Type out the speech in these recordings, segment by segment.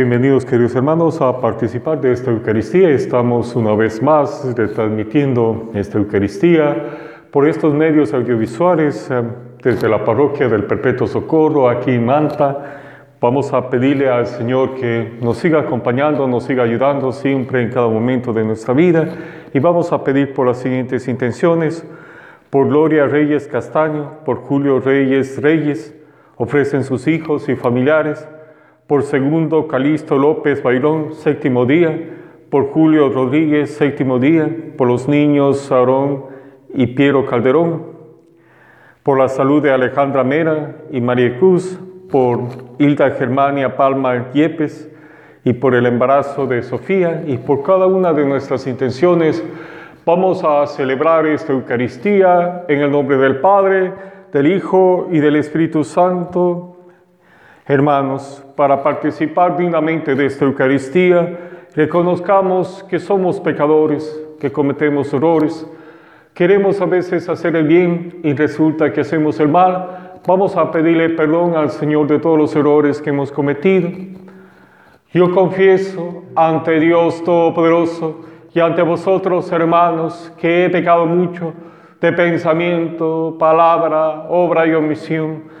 Bienvenidos queridos hermanos a participar de esta Eucaristía. Estamos una vez más retransmitiendo esta Eucaristía por estos medios audiovisuales eh, desde la parroquia del Perpetuo Socorro aquí en Manta. Vamos a pedirle al Señor que nos siga acompañando, nos siga ayudando siempre en cada momento de nuestra vida y vamos a pedir por las siguientes intenciones. Por Gloria Reyes Castaño, por Julio Reyes Reyes, ofrecen sus hijos y familiares por segundo Calisto López Bailón, séptimo día, por Julio Rodríguez, séptimo día, por los niños Aarón y Piero Calderón, por la salud de Alejandra Mera y María Cruz, por Hilda Germania Palma Yepes. Y por el embarazo de Sofía. Y por cada una de nuestras intenciones, vamos a celebrar esta Eucaristía en el nombre del Padre, del Hijo y del Espíritu Santo. Hermanos, para participar dignamente de esta Eucaristía, reconozcamos que somos pecadores, que cometemos errores, queremos a veces hacer el bien y resulta que hacemos el mal. Vamos a pedirle perdón al Señor de todos los errores que hemos cometido. Yo confieso ante Dios Todopoderoso y ante vosotros, hermanos, que he pecado mucho de pensamiento, palabra, obra y omisión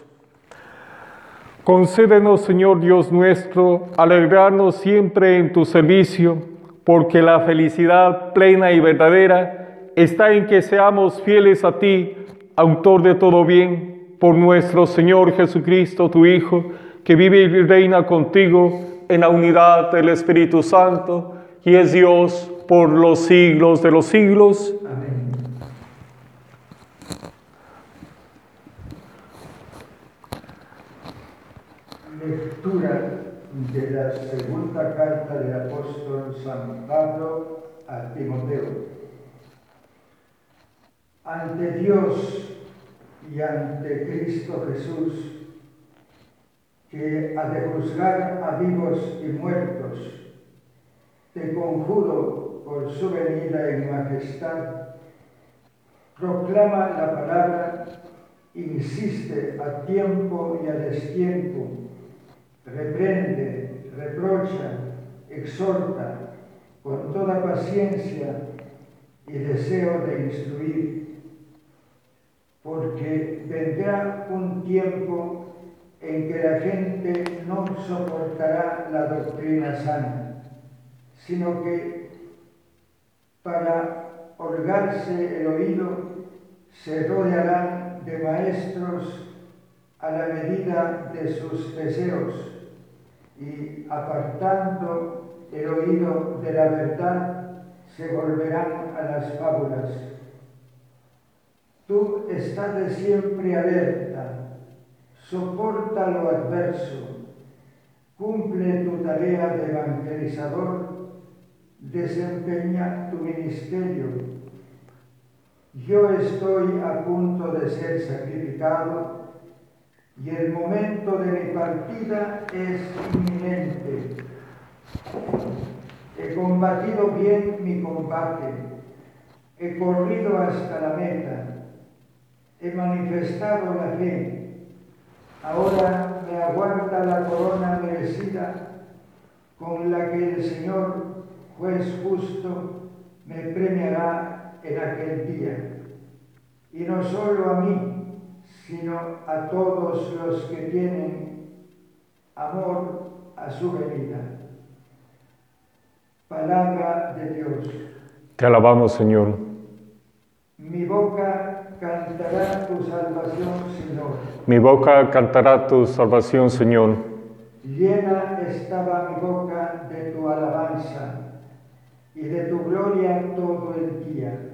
Concédenos, Señor Dios nuestro, alegrarnos siempre en tu servicio, porque la felicidad plena y verdadera está en que seamos fieles a ti, autor de todo bien, por nuestro Señor Jesucristo, tu Hijo, que vive y reina contigo en la unidad del Espíritu Santo, y es Dios por los siglos de los siglos. Amén. Lectura de la segunda carta del apóstol San Pablo a Timoteo. Ante Dios y ante Cristo Jesús, que ha de juzgar a vivos y muertos, te conjuro por su venida en majestad, proclama la palabra, insiste a tiempo y a destiempo, reprende, reprocha, exhorta con toda paciencia y deseo de instruir, porque vendrá un tiempo en que la gente no soportará la doctrina sana, sino que para holgarse el oído se rodearán de maestros a la medida de sus deseos y apartando el oído de la verdad, se volverán a las fábulas. Tú estás de siempre alerta, soporta lo adverso, cumple tu tarea de evangelizador, desempeña tu ministerio. Yo estoy a punto de ser sacrificado y el momento de mi partida es inminente. He combatido bien mi combate, he corrido hasta la meta, he manifestado la fe. Ahora me aguarda la corona merecida con la que el Señor, juez justo, me premiará en aquel día. Y no solo a mí, sino a todos los que tienen amor a su venida. Palabra de Dios. Te alabamos, Señor. Mi boca cantará tu salvación, Señor. Mi boca cantará tu salvación, Señor. Llena estaba mi boca de tu alabanza y de tu gloria todo el día.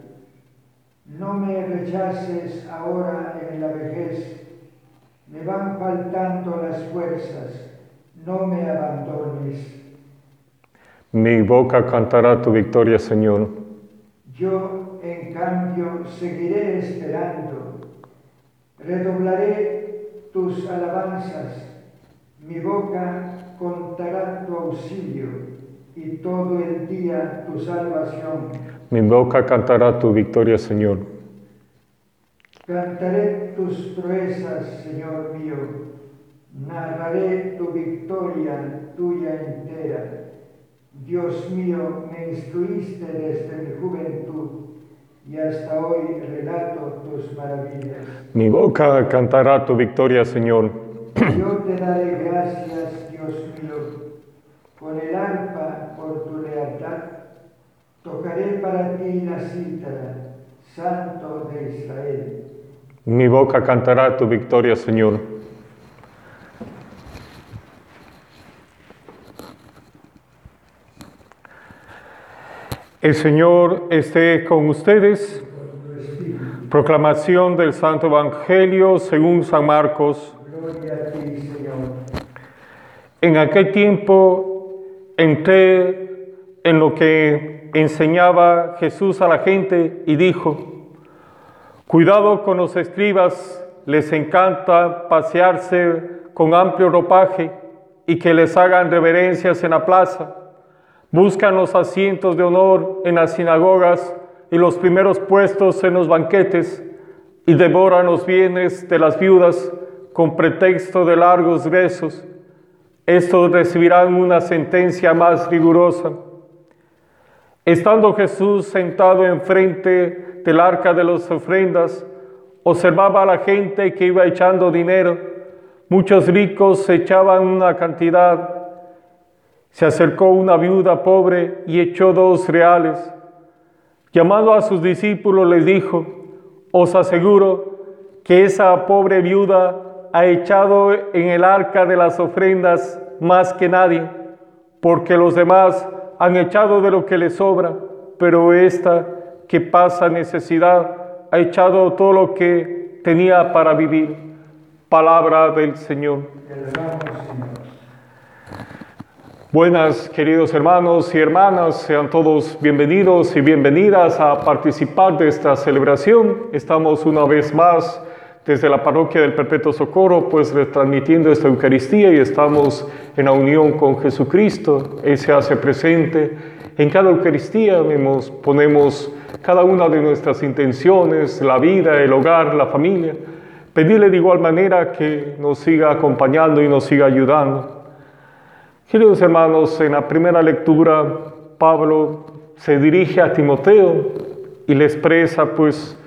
No me rechaces ahora en la vejez, me van faltando las fuerzas, no me abandones. Mi boca cantará tu victoria, Señor. Yo en cambio, seguiré esperando. Redoblaré tus alabanzas. Mi boca contará tu auxilio y todo el día tu salvación. Mi boca cantará tu victoria, Señor. Cantaré tus proezas, Señor mío. Narraré tu victoria tuya entera. Dios mío, me instruiste desde mi juventud y hasta hoy relato tus maravillas. Mi boca cantará tu victoria, Señor. Yo te daré gracias, Dios mío, con el lealtad. Tocaré para ti la cítara, Santo de Israel. Mi boca cantará tu victoria, Señor. El Señor esté con ustedes. Proclamación del Santo Evangelio según San Marcos. Gloria a ti, Señor. En aquel tiempo entré en lo que enseñaba Jesús a la gente y dijo, cuidado con los escribas, les encanta pasearse con amplio ropaje y que les hagan reverencias en la plaza. Buscan los asientos de honor en las sinagogas y los primeros puestos en los banquetes y devoran los bienes de las viudas con pretexto de largos rezos. Estos recibirán una sentencia más rigurosa. Estando Jesús sentado enfrente del arca de las ofrendas, observaba a la gente que iba echando dinero. Muchos ricos echaban una cantidad. Se acercó una viuda pobre y echó dos reales. Llamando a sus discípulos les dijo, os aseguro que esa pobre viuda ha echado en el arca de las ofrendas más que nadie, porque los demás han echado de lo que les sobra, pero esta que pasa necesidad ha echado todo lo que tenía para vivir. Palabra del Señor. Buenas, queridos hermanos y hermanas, sean todos bienvenidos y bienvenidas a participar de esta celebración. Estamos una vez más desde la parroquia del Perpetuo Socorro, pues retransmitiendo esta Eucaristía y estamos en la unión con Jesucristo. Él se hace presente en cada Eucaristía, vemos, ponemos cada una de nuestras intenciones, la vida, el hogar, la familia. Pedirle de igual manera que nos siga acompañando y nos siga ayudando. Queridos hermanos, en la primera lectura Pablo se dirige a Timoteo y le expresa, pues,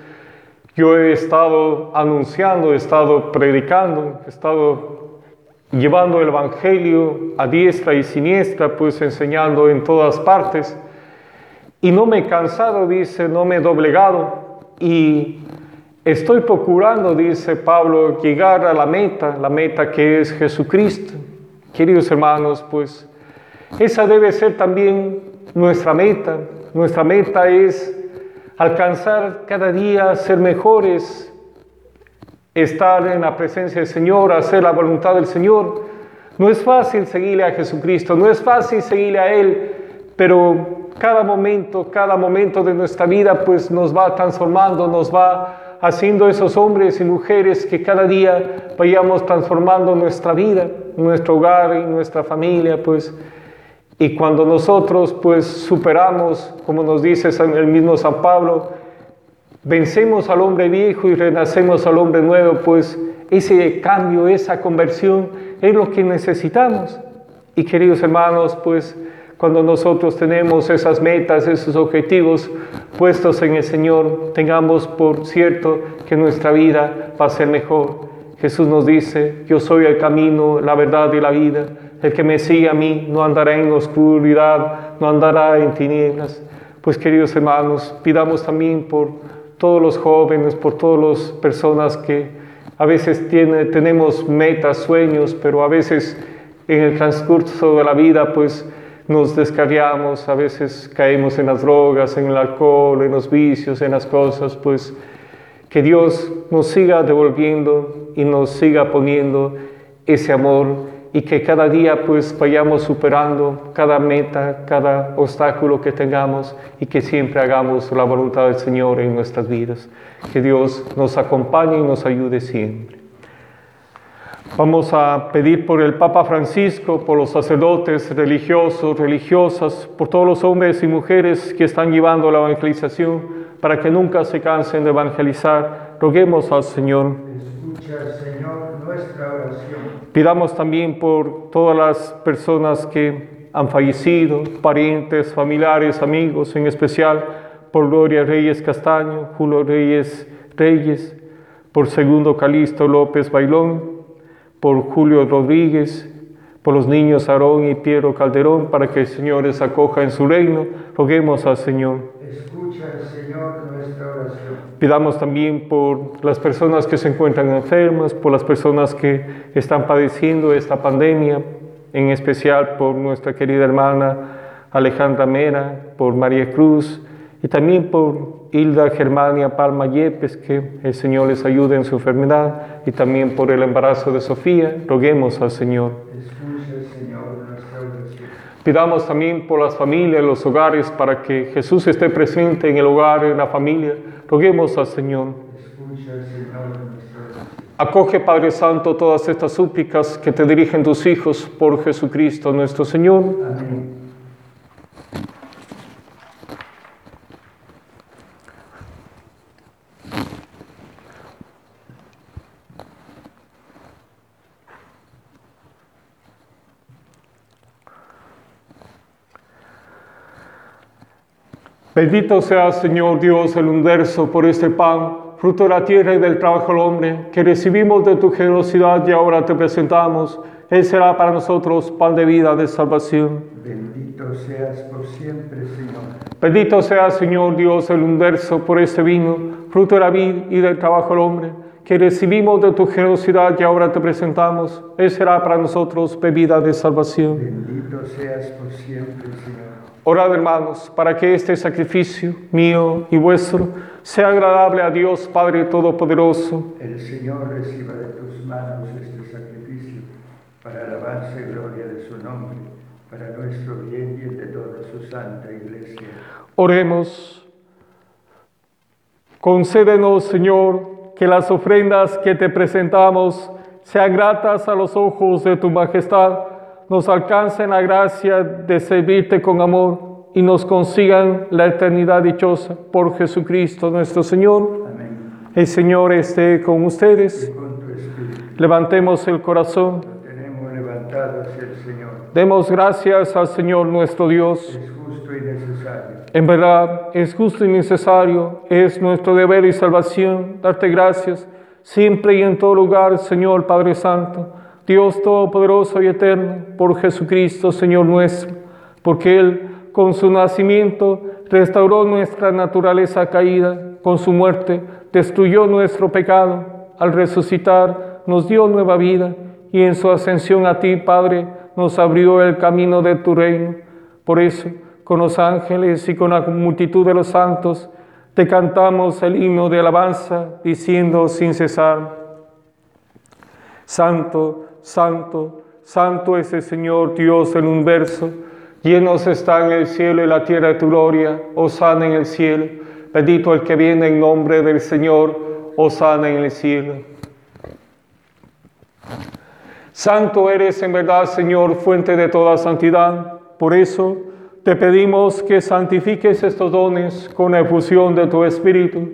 yo he estado anunciando, he estado predicando, he estado llevando el Evangelio a diestra y siniestra, pues enseñando en todas partes. Y no me he cansado, dice, no me he doblegado. Y estoy procurando, dice Pablo, llegar a la meta, la meta que es Jesucristo. Queridos hermanos, pues esa debe ser también nuestra meta. Nuestra meta es alcanzar cada día, ser mejores, estar en la presencia del Señor, hacer la voluntad del Señor. No es fácil seguirle a Jesucristo, no es fácil seguirle a Él, pero cada momento, cada momento de nuestra vida pues nos va transformando, nos va haciendo esos hombres y mujeres que cada día vayamos transformando nuestra vida, nuestro hogar y nuestra familia, pues. Y cuando nosotros pues superamos, como nos dice el mismo San Pablo, vencemos al hombre viejo y renacemos al hombre nuevo, pues ese cambio, esa conversión es lo que necesitamos. Y queridos hermanos, pues cuando nosotros tenemos esas metas, esos objetivos puestos en el Señor, tengamos por cierto que nuestra vida va a ser mejor. Jesús nos dice, yo soy el camino, la verdad y la vida. El que me sigue a mí no andará en oscuridad, no andará en tinieblas. Pues queridos hermanos, pidamos también por todos los jóvenes, por todas las personas que a veces tiene, tenemos metas, sueños, pero a veces en el transcurso de la vida pues nos descarriamos, a veces caemos en las drogas, en el alcohol, en los vicios, en las cosas, pues que Dios nos siga devolviendo y nos siga poniendo ese amor, y que cada día pues vayamos superando cada meta, cada obstáculo que tengamos y que siempre hagamos la voluntad del Señor en nuestras vidas. Que Dios nos acompañe y nos ayude siempre. Vamos a pedir por el Papa Francisco, por los sacerdotes religiosos, religiosas, por todos los hombres y mujeres que están llevando la evangelización, para que nunca se cansen de evangelizar. Roguemos al Señor. Escucha, Señor, nuestra oración. Pidamos también por todas las personas que han fallecido, parientes, familiares, amigos, en especial por Gloria Reyes Castaño, Julio Reyes Reyes, por Segundo Calisto López Bailón, por Julio Rodríguez, por los niños Aarón y Piero Calderón, para que el Señor les acoja en su reino. Roguemos al Señor. Escucha, Señor, nuestra oración. Pidamos también por las personas que se encuentran enfermas, por las personas que están padeciendo esta pandemia, en especial por nuestra querida hermana Alejandra Mera, por María Cruz y también por Hilda Germania Palma Yepes, que el Señor les ayude en su enfermedad, y también por el embarazo de Sofía, roguemos al Señor. Pidamos también por las familias, los hogares, para que Jesús esté presente en el hogar, en la familia, roguemos al Señor. Acoge, Padre Santo, todas estas súplicas que te dirigen tus hijos por Jesucristo nuestro Señor. Amén. Bendito sea, Señor Dios, el universo, por este pan, fruto de la tierra y del trabajo del hombre, que recibimos de tu generosidad y ahora te presentamos. Él será para nosotros pan de vida, de salvación. Bendito seas por siempre, Señor. Bendito sea, Señor Dios, el universo, por este vino, fruto de la vid y del trabajo del hombre, que recibimos de tu generosidad y ahora te presentamos. Él será para nosotros bebida de salvación. Bendito seas por siempre, Señor. Orad, hermanos, para que este sacrificio mío y vuestro sea agradable a Dios Padre Todopoderoso. El Señor reciba de tus manos este sacrificio para alabanza y gloria de su nombre, para nuestro bien y el de toda su santa iglesia. Oremos. Concédenos, Señor, que las ofrendas que te presentamos sean gratas a los ojos de tu majestad, nos alcancen la gracia de servirte con amor y nos consigan la eternidad dichosa por Jesucristo nuestro Señor. Amén. El Señor esté con Y ustedes. con Levantemos el corazón. lo tenemos levantado hacia el Señor. Demos gracias al Señor nuestro Dios. Es justo y necesario. En verdad, es justo y necesario, es nuestro deber y salvación darte gracias siempre y en todo lugar, Señor Padre Santo, Dios Todopoderoso y Eterno, por Jesucristo, Señor nuestro, porque Él, con su nacimiento, restauró nuestra naturaleza caída, con su muerte, destruyó nuestro pecado, al resucitar, nos dio nueva vida, y en su ascensión a ti, Padre, nos abrió el camino de tu reino. Por eso, con los ángeles y con la multitud de los santos, te cantamos el himno de alabanza, diciendo sin cesar, Santo, Santo, Santo es el Señor Dios del universo, llenos está en el cielo y la tierra de tu gloria, sana en el cielo, bendito el que viene en nombre del Señor, sana en el cielo. Santo eres en verdad, Señor, fuente de toda santidad. Por eso te pedimos que santifiques estos dones con la efusión de tu Espíritu,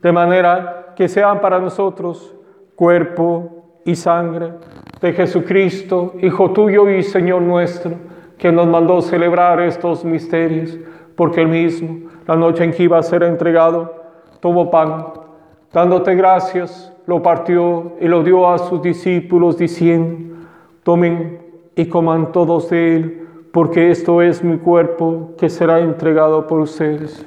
de manera que sean para nosotros cuerpo y sangre de Jesucristo, Hijo tuyo y Señor nuestro, que nos mandó celebrar estos misterios, porque él mismo, la noche en que iba a ser entregado, tomó pan, dándote gracias, lo partió y lo dio a sus discípulos, diciendo, tomen y coman todos de él, porque esto es mi cuerpo que será entregado por ustedes.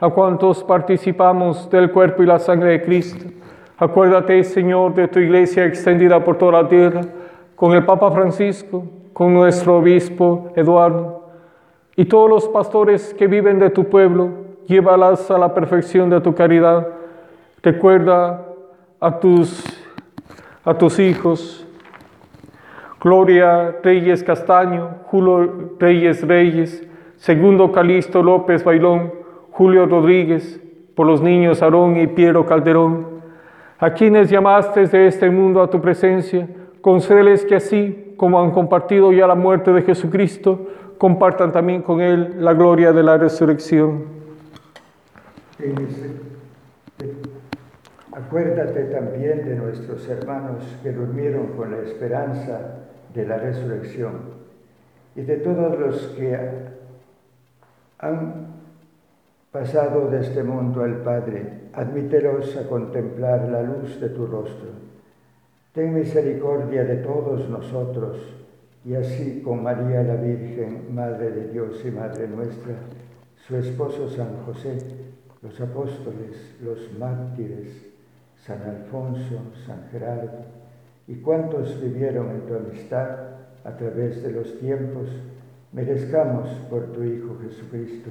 a cuantos participamos del cuerpo y la sangre de Cristo. Acuérdate, Señor, de tu iglesia extendida por toda la tierra, con el Papa Francisco, con nuestro obispo Eduardo y todos los pastores que viven de tu pueblo, llévalas a la perfección de tu caridad. Recuerda a tus, a tus hijos, Gloria Reyes Castaño, Julio Reyes Reyes, Segundo Calisto López Bailón, Julio Rodríguez, por los niños Aarón y Piero Calderón, a quienes llamaste de este mundo a tu presencia, concédeles que así como han compartido ya la muerte de Jesucristo, compartan también con Él la gloria de la resurrección. Acuérdate también de nuestros hermanos que durmieron con la esperanza de la resurrección y de todos los que han pasado de este mundo al Padre, admítelos a contemplar la luz de tu rostro. Ten misericordia de todos nosotros y así con María la Virgen, Madre de Dios y Madre nuestra, su esposo San José, los apóstoles, los mártires, San Alfonso, San Gerardo, y cuantos vivieron en tu amistad a través de los tiempos, merezcamos por tu Hijo Jesucristo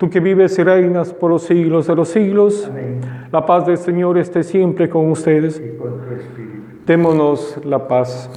tú que vives y reinas por los siglos de los siglos. Amén. La paz del Señor esté siempre con ustedes. Y con tu espíritu. Démonos la paz.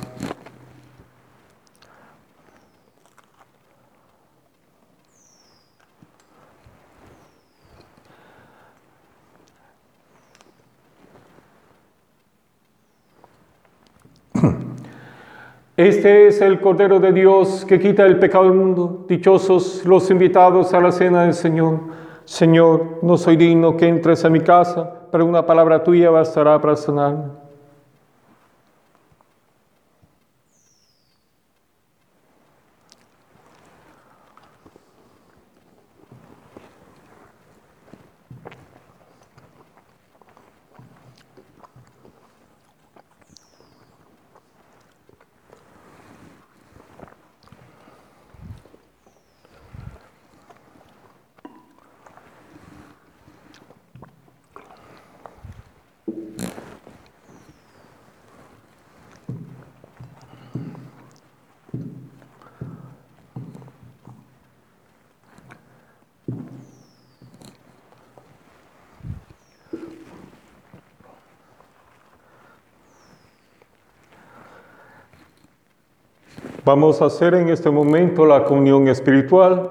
Este es el Cordero de Dios que quita el pecado del mundo. Dichosos los invitados a la cena del Señor. Señor, no soy digno que entres a mi casa, pero una palabra tuya bastará para sanarme. Vamos a hacer en este momento la comunión espiritual.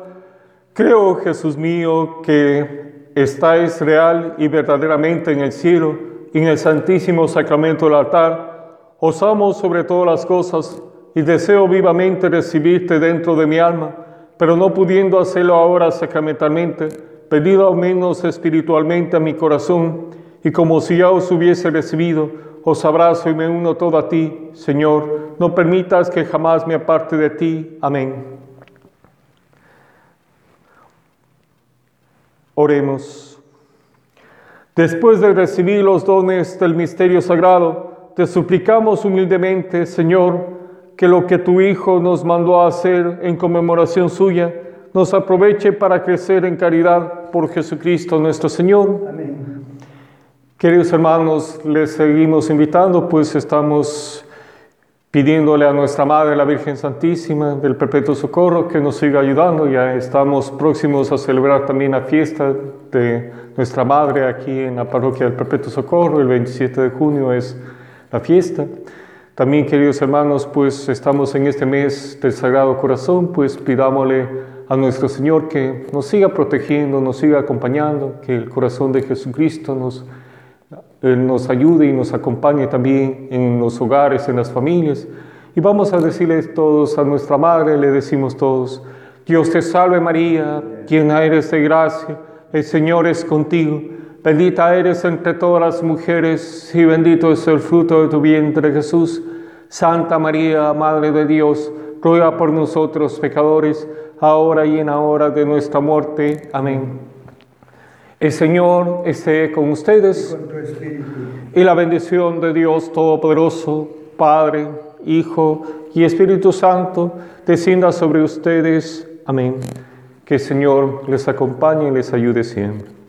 Creo, Jesús mío, que estáis real y verdaderamente en el cielo, en el santísimo sacramento del altar. Os amo sobre todas las cosas y deseo vivamente recibirte dentro de mi alma, pero no pudiendo hacerlo ahora sacramentalmente, pedido al menos espiritualmente a mi corazón, y como si ya os hubiese recibido, os abrazo y me uno todo a ti, Señor. No permitas que jamás me aparte de ti. Amén. Oremos. Después de recibir los dones del misterio sagrado, te suplicamos humildemente, Señor, que lo que tu Hijo nos mandó a hacer en conmemoración suya, nos aproveche para crecer en caridad por Jesucristo nuestro Señor. Amén. Queridos hermanos, les seguimos invitando, pues estamos pidiéndole a nuestra Madre, la Virgen Santísima del Perpetuo Socorro, que nos siga ayudando. Ya estamos próximos a celebrar también la fiesta de nuestra Madre aquí en la parroquia del Perpetuo Socorro. El 27 de junio es la fiesta. También, queridos hermanos, pues estamos en este mes del Sagrado Corazón, pues pidámosle a nuestro Señor que nos siga protegiendo, nos siga acompañando, que el corazón de Jesucristo nos él nos ayude y nos acompañe también en los hogares, en las familias. Y vamos a decirles todos a nuestra Madre, le decimos todos, Dios te salve María, llena eres de gracia, el Señor es contigo, bendita eres entre todas las mujeres y bendito es el fruto de tu vientre Jesús. Santa María, Madre de Dios, ruega por nosotros pecadores, ahora y en la hora de nuestra muerte. Amén. El Señor esté con ustedes y, y la bendición de Dios Todopoderoso, Padre, Hijo y Espíritu Santo, descienda sobre ustedes. Amén. Que el Señor les acompañe y les ayude siempre.